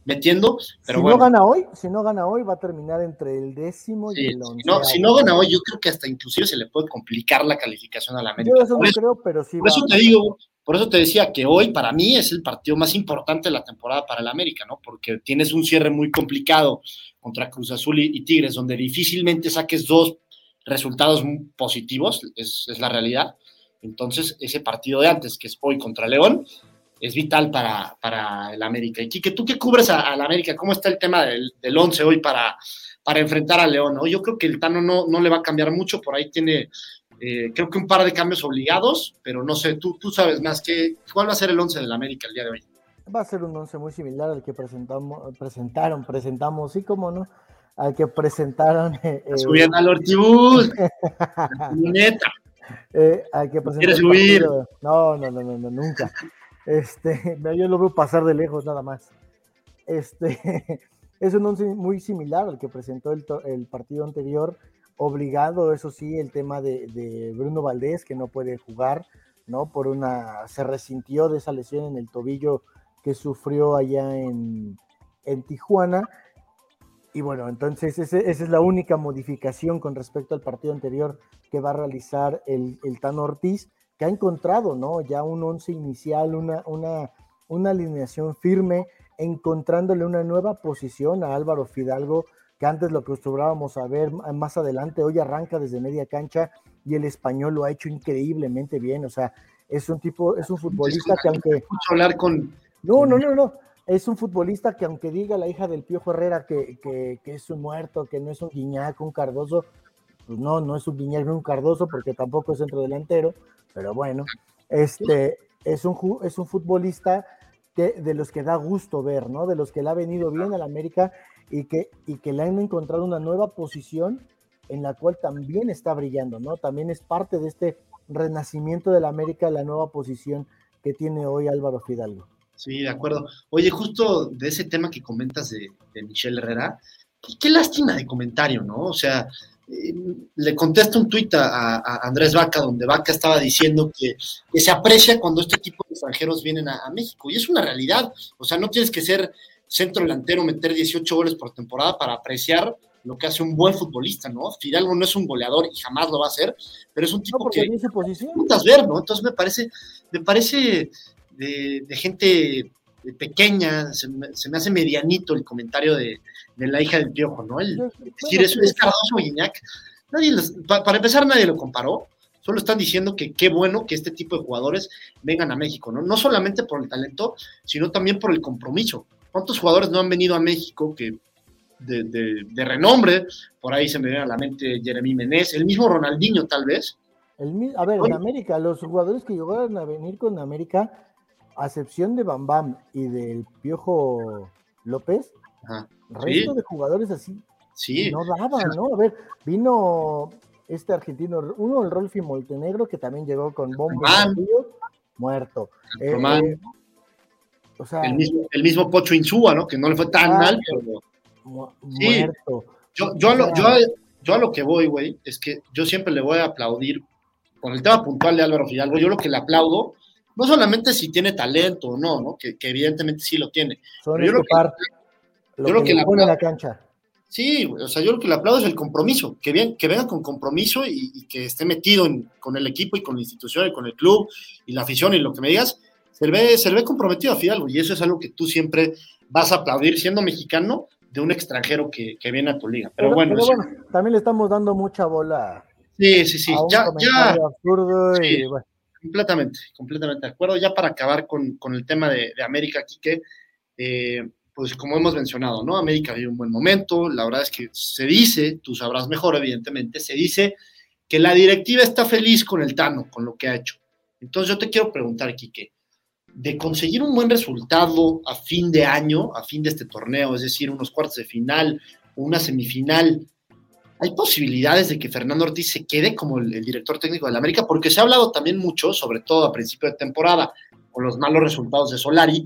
metiendo. Pero si no gana hoy, si no gana hoy, va a terminar entre el décimo y el once. No, si no gana hoy, yo creo que hasta inclusive se le puede complicar la calificación a la América. Yo eso no creo, pero sí. Por eso te digo, por eso te decía que hoy para mí es el partido más importante de la temporada para el América, ¿no? Porque tienes un cierre muy complicado contra Cruz Azul y, Tigres, donde difícilmente saques dos resultados positivos, es, es la realidad. Entonces, ese partido de antes, que es hoy contra León, es vital para, para el América. Y Kike, ¿tú qué cubres al América? ¿Cómo está el tema del, del once hoy para, para enfrentar a León? Yo creo que el Tano no, no le va a cambiar mucho, por ahí tiene, eh, creo que un par de cambios obligados, pero no sé, tú, tú sabes más, que, ¿cuál va a ser el once del América el día de hoy? Va a ser un once muy similar al que presentamos, presentaron, presentamos, sí, como no, al que presentaron. Eh, Subían al Ortibus, neta. Eh, al que ¿Quieres subir? No, no, no, no, nunca. Este, yo lo pasar de lejos nada más. Este, es un once muy similar al que presentó el, partido anterior, obligado, eso sí, el tema de, Bruno Valdés, que no puede jugar, ¿no? Por una, se resintió de esa lesión en el tobillo que sufrió allá en, en Tijuana. Y bueno, entonces esa es la única modificación con respecto al partido anterior que va a realizar el, el Tano Ortiz, que ha encontrado, ¿no? Ya un once inicial, una, una, una alineación firme, encontrándole una nueva posición a Álvaro Fidalgo, que antes lo acostumbrábamos a ver más adelante, hoy arranca desde media cancha y el español lo ha hecho increíblemente bien, o sea, es un tipo, es un futbolista que aunque... hablar con... No, no, no, no, es un futbolista que aunque diga la hija del Piojo Herrera que, que, que es un muerto, que no es un guiñac, un cardoso, pues no, no es un guiñac un cardoso porque tampoco es centro delantero, pero bueno, este es un, es un futbolista que, de los que da gusto ver, ¿no? De los que le ha venido bien al América y que, y que le han encontrado una nueva posición en la cual también está brillando, ¿no? También es parte de este renacimiento del América, la nueva posición que tiene hoy Álvaro Fidalgo. Sí, de acuerdo. Oye, justo de ese tema que comentas de, de Michelle Herrera, qué, lástima de comentario, ¿no? O sea, le contesta un tuit a, Andrés Vaca, donde Vaca estaba diciendo que, se aprecia cuando este tipo de extranjeros vienen a, a, México. Y es una realidad. O sea, no tienes que ser centro delantero, meter 18 goles por temporada para apreciar lo que hace un buen futbolista, ¿no? Fidalgo no es un goleador y jamás lo va a hacer, pero es un tipo que disfrutas ver, ¿no? Entonces me parece, me parece de, gente pequeña, se me, hace medianito el comentario de, la hija del piojo, ¿no? El, decir, eso es Cardoso Guiñac. Nadie para empezar, nadie lo comparó. Solo están diciendo que qué bueno que este tipo de jugadores vengan a México, ¿no? No solamente por el talento, sino también por el compromiso. ¿Cuántos jugadores no han venido a México que de, renombre. Por ahí se me viene a la mente Jeremy Menez, el mismo Ronaldinho, tal vez. El, a ver, en América, los jugadores que llegaron a venir con América, a excepción de Bam Bam y del Piojo López, resto de jugadores así sí. no daban, ¿no? A ver, vino este argentino, uno el Rolfi Montenegro, que también llegó con bombo muerto. Eh, o sea, el mismo, el mismo Pocho Insúa, ¿no? Que no le fue tan mal, pero muerto. Yo, yo, a lo, yo, yo, a lo, que voy, güey, es que yo siempre le voy a aplaudir, con el tema puntual de Álvaro Fidalgo, yo lo que le aplaudo, no solamente si tiene talento o no, ¿no? Que, evidentemente sí lo tiene. yo lo que, yo lo que, le pone la cancha. Sí, o sea, yo lo que le aplaudo es el compromiso, que, bien, que venga con compromiso y, que esté metido con el equipo y con la institución y con el club y la afición y lo que me digas, se le ve, se le ve comprometido a Fidalgo y eso es algo que tú siempre vas a aplaudir siendo mexicano, de un extranjero que, viene a tu liga. Pero, bueno, también le estamos dando mucha bola. Sí, sí, sí. ya, ya. Completamente, completamente de acuerdo. Ya para acabar con, el tema de, América, Quique, eh, pues como hemos mencionado, ¿no? América vive un buen momento. La verdad es que se dice, tú sabrás mejor, evidentemente, se dice que la directiva está feliz con el Tano, con lo que ha hecho. Entonces yo te quiero preguntar, Quique, de conseguir un buen resultado a fin de año, a fin de este torneo, es decir, unos cuartos de final una semifinal, ¿hay posibilidades de que Fernando Ortiz se quede como el, director técnico de la América? Porque se ha hablado también mucho, sobre todo a principio de temporada, con los malos resultados de Solari,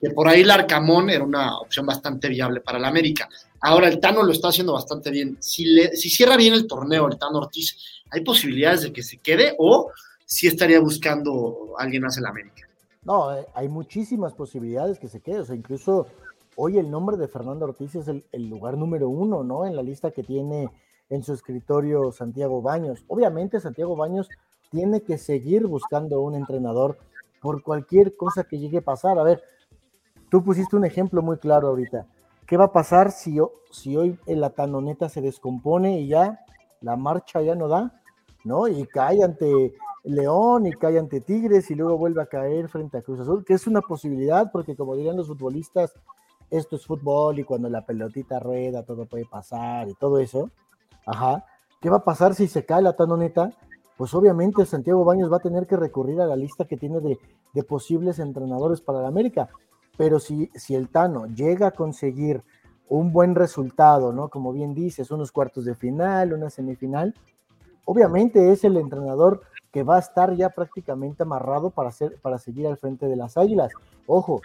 que por ahí el Arcamón era una opción bastante viable para la América. Ahora el Tano lo está haciendo bastante bien. Si, le, si cierra bien el torneo el Tano Ortiz, ¿hay posibilidades de que se quede o si estaría buscando alguien más en la América? No, eh, hay muchísimas posibilidades que se quede. O sea, incluso hoy el nombre de Fernando Ortiz es el, lugar número uno, ¿no? En la lista que tiene en su escritorio Santiago Baños. Obviamente Santiago Baños tiene que seguir buscando un entrenador por cualquier cosa que llegue a pasar. A ver, tú pusiste un ejemplo muy claro ahorita. ¿Qué va a pasar si, hoy la tanoneta se descompone y ya la marcha ya no da? ¿No? Y cae ante León y cae ante Tigres y luego vuelve a caer frente a Cruz Azul, que es una posibilidad porque como dirían los futbolistas, esto es fútbol y cuando la pelotita rueda todo puede pasar y todo eso. Ajá. ¿Qué va a pasar si se cae la tanoneta? Pues obviamente Santiago Baños va a tener que recurrir a la lista que tiene de, posibles entrenadores para la América. Pero si, si el Tano llega a conseguir un buen resultado, ¿no? Como bien dices, unos cuartos de final, una semifinal, obviamente es el entrenador que va a estar ya prácticamente amarrado para, hacer, para seguir al frente de las Águilas. Ojo,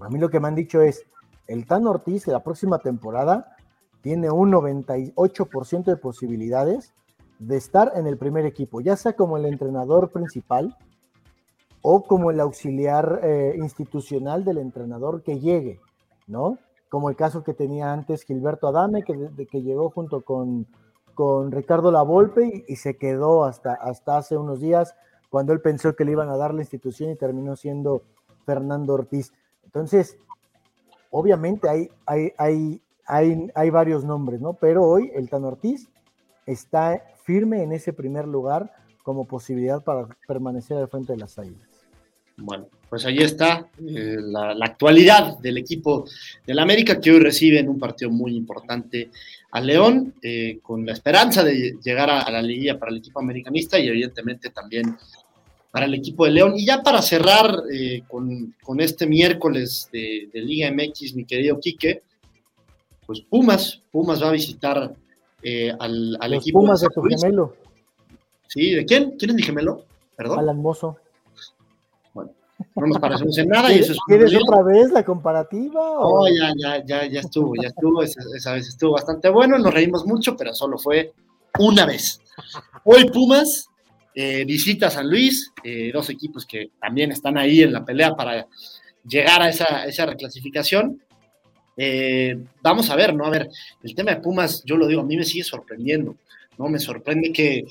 a mí lo que me han dicho es, el Tan Ortiz la próxima temporada tiene un 98% de posibilidades de estar en el primer equipo, ya sea como el entrenador principal o como el auxiliar eh, institucional del entrenador que llegue, ¿no? como el caso que tenía antes Gilberto Adame, que, que llegó junto con, con Ricardo Lavolpe y, y, se quedó hasta, hasta hace unos días cuando él pensó que le iban a dar la institución y terminó siendo Fernando Ortiz. Entonces, obviamente hay, hay, hay, hay, hay varios nombres, ¿no? Pero hoy el Tan Ortiz está firme en ese primer lugar como posibilidad para permanecer al frente de las Águilas. Bueno, pues ahí está eh, la, actualidad del equipo del América que hoy recibe en un partido muy importante a León, eh, con la esperanza de llegar a, la liguilla para el equipo americanista y evidentemente también para el equipo de León. Y ya para cerrar eh, con, con, este miércoles de, de, Liga MX, mi querido Quique, pues Pumas, Pumas va a visitar eh, al, al equipo Pumas de, tu gemelo. Sí, ¿de quién? ¿Quién es mi gemelo? Perdón. Alan Mozo. Bueno, no nos parecemos en nada. y eso es ¿Quieres otra vez la comparativa? O? Oh, ya, ya, ya, ya estuvo, ya estuvo. Esa, esa, vez estuvo bastante bueno. Nos reímos mucho, pero solo fue una vez. Hoy Pumas eh, visita San Luis, eh, dos equipos que también están ahí en la pelea para llegar a esa, esa reclasificación. Eh, vamos a ver, ¿no? A ver, el tema de Pumas, yo lo digo, a mí me sigue sorprendiendo, ¿no? Me sorprende que,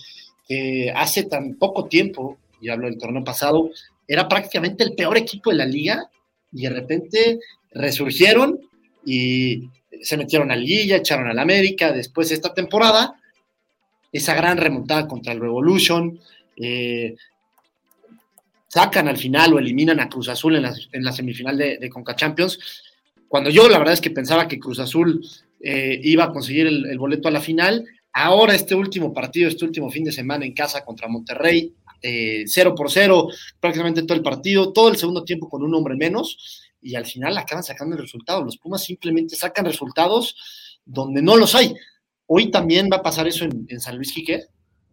hace tan poco tiempo, y hablo del torneo pasado, era prácticamente el peor equipo de la liga y de repente resurgieron y se metieron a Liguilla, echaron al América, después de esta temporada, esa gran remontada contra el Revolution, eh, sacan al final o eliminan a Cruz Azul en la, en la semifinal de, de, Conca Champions, cuando yo la verdad es que pensaba que Cruz Azul eh, iba a conseguir el, el boleto a la final, ahora este último partido, este último fin de semana en casa contra Monterrey, eh, 0 por 0 prácticamente todo el partido, todo el segundo tiempo con un hombre menos y al final acaban sacando el resultado. Los Pumas simplemente sacan resultados donde no los hay. Hoy también va a pasar eso en, en San Luis Quique.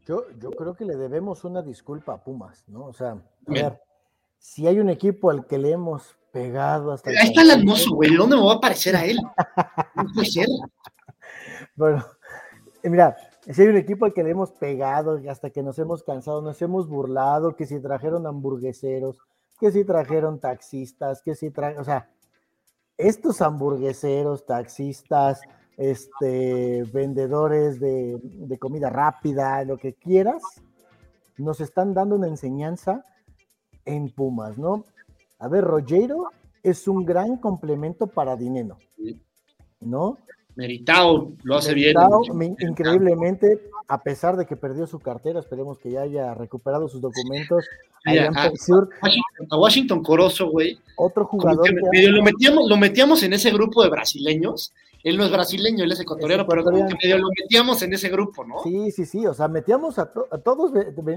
Yo, yo creo que le debemos una disculpa a Pumas, ¿no? O sea, a ver, si hay un equipo al que le hemos pegado hasta... Ahí está el hermoso, güey, ¿dónde me va a parecer a él? No puede ser. Bueno, mira, si hay un equipo al que le hemos pegado hasta que nos hemos cansado, nos hemos burlado, que si trajeron hamburgueseros, que si trajeron taxistas, que si trajeron, o sea, estos hamburgueseros, taxistas, este, vendedores de, de, comida rápida, lo que quieras, nos están dando una enseñanza en Pumas, ¿no? A ver, Rogero es un gran complemento para Dineno, ¿no? Meritado, lo hace Meritado, bien. Increíblemente, a pesar de que perdió su cartera, esperemos que ya haya recuperado sus documentos. Mira, a, Washington, a, Washington, Corozo, güey. Otro jugador. Que medio lo, metíamos, lo metíamos en ese grupo de brasileños. Él no es brasileño, él es ecuatoriano, es pero que medio lo metíamos en ese grupo, ¿no? Sí, sí, sí. O sea, metíamos a, to a todos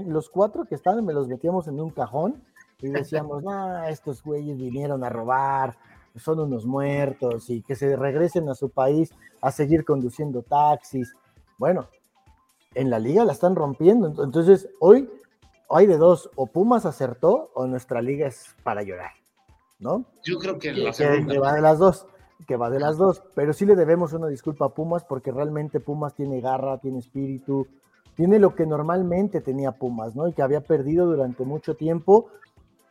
los cuatro que estaban, me los metíamos en un cajón y decíamos, no, estos güeyes vinieron a robar, son unos muertos y que se regresen a su país a seguir conduciendo taxis. Bueno, en la liga la están rompiendo. Entonces, hoy hay de dos, o Pumas acertó o nuestra liga es para llorar, ¿no? Yo creo que, la que, que va de las dos, que va de las dos, pero sí le debemos una disculpa a Pumas porque realmente Pumas tiene garra, tiene espíritu, tiene lo que normalmente tenía Pumas, ¿no? Y que había perdido durante mucho tiempo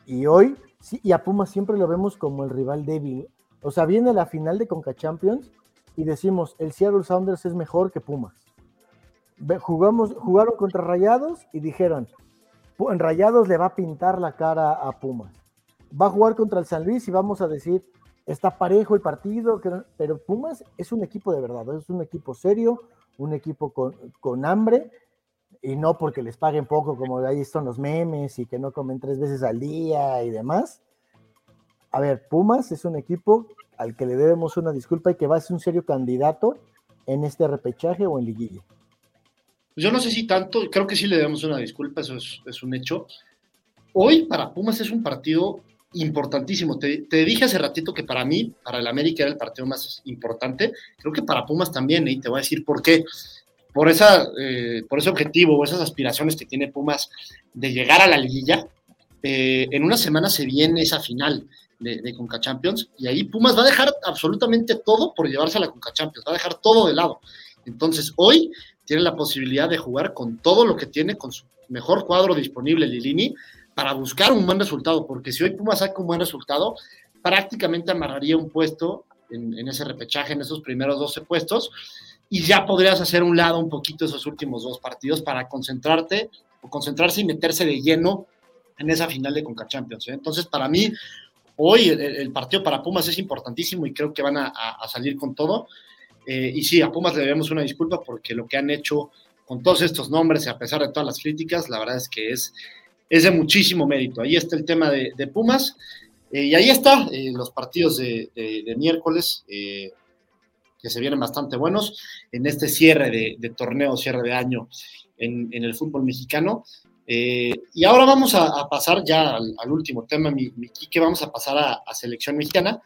y hoy Sí, y a Pumas siempre lo vemos como el rival débil. O sea, viene la final de Conca Champions y decimos, el Seattle Sounders es mejor que Pumas. Jugamos, jugaron contra Rayados y dijeron, en Rayados le va a pintar la cara a Pumas. Va a jugar contra el San Luis y vamos a decir, está parejo el partido, pero Pumas es un equipo de verdad, es un equipo serio, un equipo con, con hambre y no porque les paguen poco, como ahí son los memes y que no comen tres veces al día y demás. A ver, Pumas es un equipo al que le debemos una disculpa y que va a ser un serio candidato en este repechaje o en liguilla. Yo no sé si tanto, creo que sí le debemos una disculpa, eso es, es un hecho. Hoy para Pumas es un partido importantísimo. Te, te, dije hace ratito que para mí, para el América era el partido más importante. Creo que para Pumas también, y te voy a decir por qué por, esa, eh, por ese objetivo o esas aspiraciones que tiene Pumas de llegar a la liguilla, eh, en una semana se viene esa final de, de, Conca Champions y ahí Pumas va a dejar absolutamente todo por llevarse a la Conca Champions, va a dejar todo de lado. Entonces hoy tiene la posibilidad de jugar con todo lo que tiene, con su mejor cuadro disponible, Lilini, para buscar un buen resultado, porque si hoy Pumas saca un buen resultado, prácticamente amarraría un puesto en, en, ese repechaje, en esos primeros 12 puestos, y ya podrías hacer un lado un poquito esos últimos dos partidos para concentrarte o concentrarse y meterse de lleno en esa final de Conca Champions. ¿eh? Entonces, para mí, hoy el, partido para Pumas es importantísimo y creo que van a, salir con todo. Eh, y sí, a Pumas le debemos una disculpa porque lo que han hecho con todos estos nombres y a pesar de todas las críticas, la verdad es que es, es de muchísimo mérito. Ahí está el tema de, Pumas. Eh, y ahí está, los partidos de, miércoles, que se vienen bastante buenos en este cierre de, torneo, cierre de año en, el fútbol mexicano. y ahora vamos a, pasar ya al, último tema, mi, mi Quique, vamos a pasar a, selección mexicana.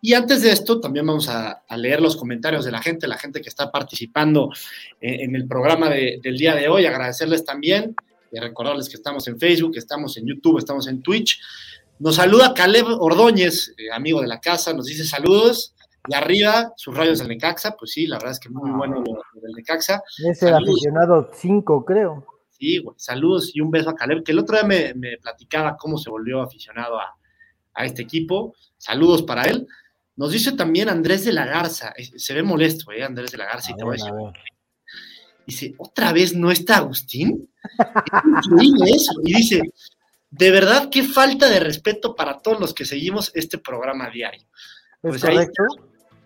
Y antes de esto, también vamos a, leer los comentarios de la gente, la gente que está participando en, en el programa de, del día de hoy, agradecerles también y recordarles que estamos en Facebook, estamos en YouTube, estamos en Twitch. Nos saluda Caleb Ordóñez, eh, amigo de la casa, nos dice saludos. Y arriba, sus rayos del Necaxa, pues sí, la verdad es que muy bueno lo, lo del Necaxa. Es el saludos. aficionado 5, creo. Sí, güey, saludos y un beso a Caleb, que el otro día me, me platicaba cómo se volvió aficionado a, a este equipo. Saludos para él. Nos dice también Andrés de la Garza, se ve molesto, ¿eh? Andrés de la Garza, y te voy a decir. Dice, ¿otra vez no está Agustín? Es eso. Y dice, de verdad, qué falta de respeto para todos los que seguimos este programa diario. Pues ahí está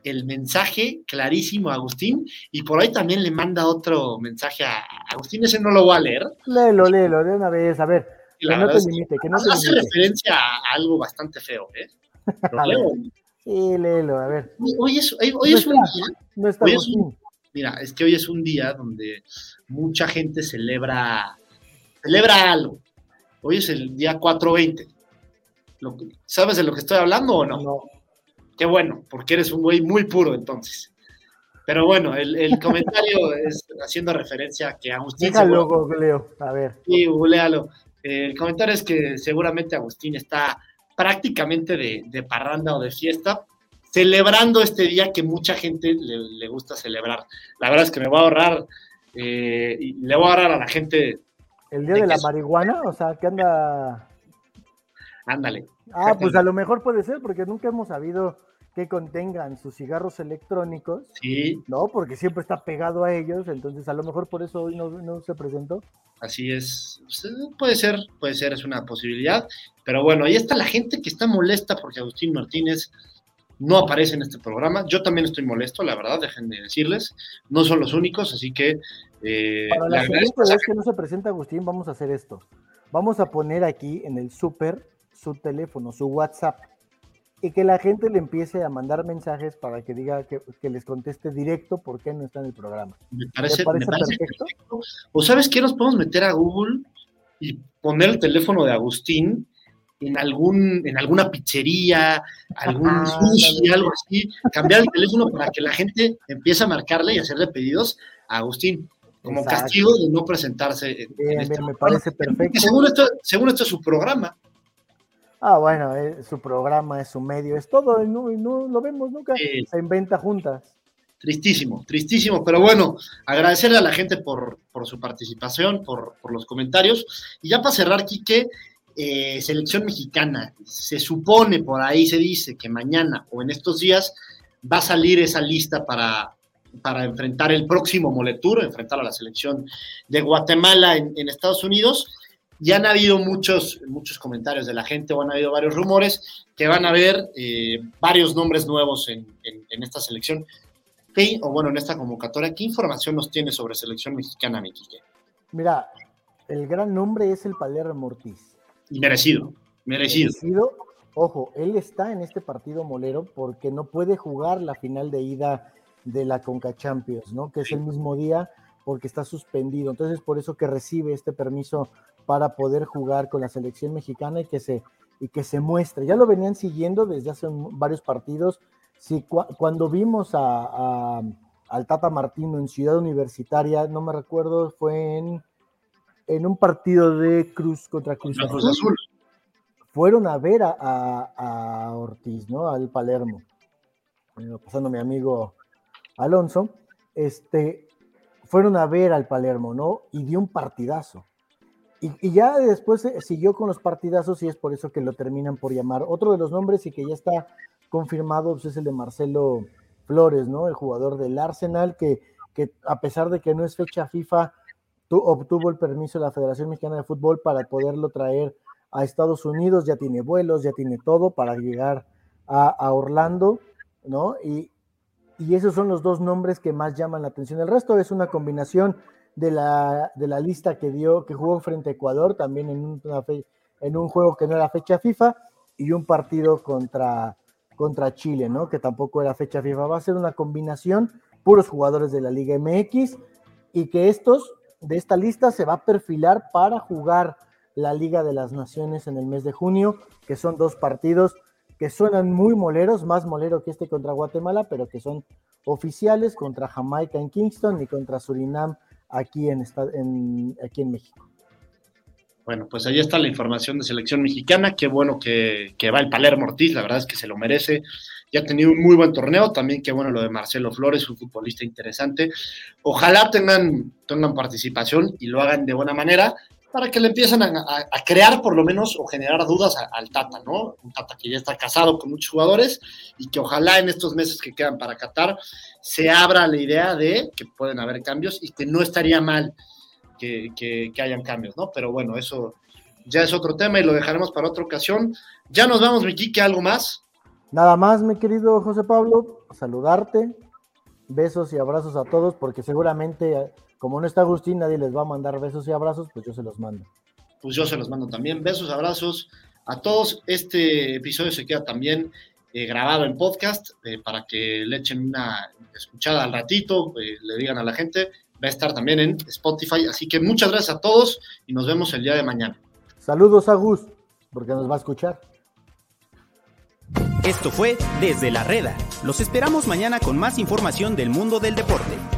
el mensaje clarísimo a Agustín, y por ahí también le manda otro mensaje a Agustín, ese no lo voy a leer. Léelo, léelo, de una vez, a ver. Que no te limite, que no te hace limite. referencia a algo bastante feo, ¿eh? Lo leo. Sí, léelo, a ver. Hoy es, hoy, hoy no es está, un día. No está hoy es un, mira, es que hoy es un día donde mucha gente celebra, celebra algo. Hoy es el día 420. Lo, ¿Sabes de lo que estoy hablando o no? No. Qué bueno, porque eres un güey muy puro entonces. Pero bueno, el, el comentario es haciendo referencia a que Agustín. Déjalo, googleo, a ver. Sí, googlealo. El comentario es que seguramente Agustín está prácticamente de, de, parranda o de fiesta, celebrando este día que mucha gente le, le gusta celebrar. La verdad es que me voy a ahorrar, eh, y le voy a ahorrar a la gente. ¿El día de, de la marihuana? O sea, que anda. Ándale. Ah, pues a lo mejor puede ser, porque nunca hemos sabido que contengan sus cigarros electrónicos. Sí. No, porque siempre está pegado a ellos, entonces a lo mejor por eso hoy no, no se presentó. Así es. Puede ser, puede ser, es una posibilidad. Pero bueno, ahí está la gente que está molesta porque Agustín Martínez no aparece en este programa. Yo también estoy molesto, la verdad, dejen de decirles. No son los únicos, así que. Eh, Para la siguiente vez que no se presenta Agustín, vamos a hacer esto. Vamos a poner aquí en el súper su teléfono, su WhatsApp, y que la gente le empiece a mandar mensajes para que diga que, que les conteste directo por qué no está en el programa. Me parece, parece, me parece perfecto? perfecto? ¿O sabes qué? Nos podemos meter a Google y poner el teléfono de Agustín en algún en alguna pizzería, algún ah, sushi, algo así, cambiar el teléfono para que la gente empiece a marcarle y hacerle pedidos a Agustín como Exacto. castigo de no presentarse en, bien, en este bien, me parece perfecto. Según esto, según esto es su programa. Ah, bueno, es su programa, es su medio, es todo, y no, y no lo vemos nunca, se inventa juntas. Tristísimo, tristísimo, pero bueno, agradecerle a la gente por, por su participación, por, por, los comentarios. Y ya para cerrar, Quique, eh, selección mexicana, se supone, por ahí se dice que mañana o en estos días va a salir esa lista para, para enfrentar el próximo Moletur, enfrentar a la selección de Guatemala en, en Estados Unidos ya han habido muchos, muchos comentarios de la gente o han habido varios rumores que van a haber eh, varios nombres nuevos en, en, en esta selección. ¿Qué, o bueno, en esta convocatoria, ¿qué información nos tiene sobre selección mexicana, Miquique? Mira, el gran nombre es el Palermo Ortiz. Y merecido, merecido. Merecido. Ojo, él está en este partido molero porque no puede jugar la final de ida de la Conca Champions, ¿no? Que es el mismo día porque está suspendido. Entonces, por eso que recibe este permiso para poder jugar con la selección mexicana y que se, y que se muestre. Ya lo venían siguiendo desde hace varios partidos. Cu cuando vimos a, a, al Tata Martino en Ciudad Universitaria, no me recuerdo, fue en, en un partido de Cruz contra Cruz, Cruz Azul. Fueron a ver a, a, a Ortiz, ¿no? Al Palermo. Pasando mi amigo Alonso. Este, fueron a ver al Palermo, ¿no? Y dio un partidazo. Y, ya después siguió con los partidazos y es por eso que lo terminan por llamar. Otro de los nombres y que ya está confirmado pues, es el de Marcelo Flores, ¿no? El jugador del Arsenal que, que a pesar de que no es fecha FIFA, obtuvo el permiso de la Federación Mexicana de Fútbol para poderlo traer a Estados Unidos, ya tiene vuelos, ya tiene todo para llegar a, Orlando, ¿no? Y, y, esos son los dos nombres que más llaman la atención. El resto es una combinación de la, de la lista que dio, que jugó frente a Ecuador, también en, en un juego que no era fecha FIFA, y un partido contra, contra Chile, ¿no? Que tampoco era fecha FIFA. Va a ser una combinación, puros jugadores de la Liga MX, y que estos, de esta lista, se va a perfilar para jugar la Liga de las Naciones en el mes de junio, que son dos partidos que suenan muy moleros, más molero que este contra Guatemala, pero que son oficiales contra Jamaica en Kingston y contra Surinam aquí en, aquí en México. Bueno, pues ahí está la información de selección mexicana. Qué bueno que, va el Palermo Ortiz, la verdad es que se lo merece. Ya ha tenido un muy buen torneo. También qué bueno lo de Marcelo Flores, un futbolista interesante. Ojalá tengan, tengan participación y lo hagan de buena manera para que le empiecen a, crear por lo menos o generar dudas al Tata, ¿no? Un Tata que ya está casado con muchos jugadores y que ojalá en estos meses que quedan para Qatar se abra la idea de que pueden haber cambios y que no estaría mal que, que, hayan cambios, ¿no? Pero bueno, eso ya es otro tema y lo dejaremos para otra ocasión. Ya nos vamos, Miquique, ¿algo más? Nada más, mi querido José Pablo, saludarte, besos y abrazos a todos, porque seguramente como no está Agustín, nadie les va a mandar besos y abrazos, pues yo se los mando. Pues yo se los mando también. Besos, abrazos a todos. Este episodio se queda también eh, grabado en podcast eh, para que le echen una escuchada al ratito, eh, le digan a la gente. Va a estar también en Spotify. Así que muchas gracias a todos y nos vemos el día de mañana. Saludos a Gus, porque nos va a escuchar. Esto fue Desde la Reda. Los esperamos mañana con más información del mundo del deporte.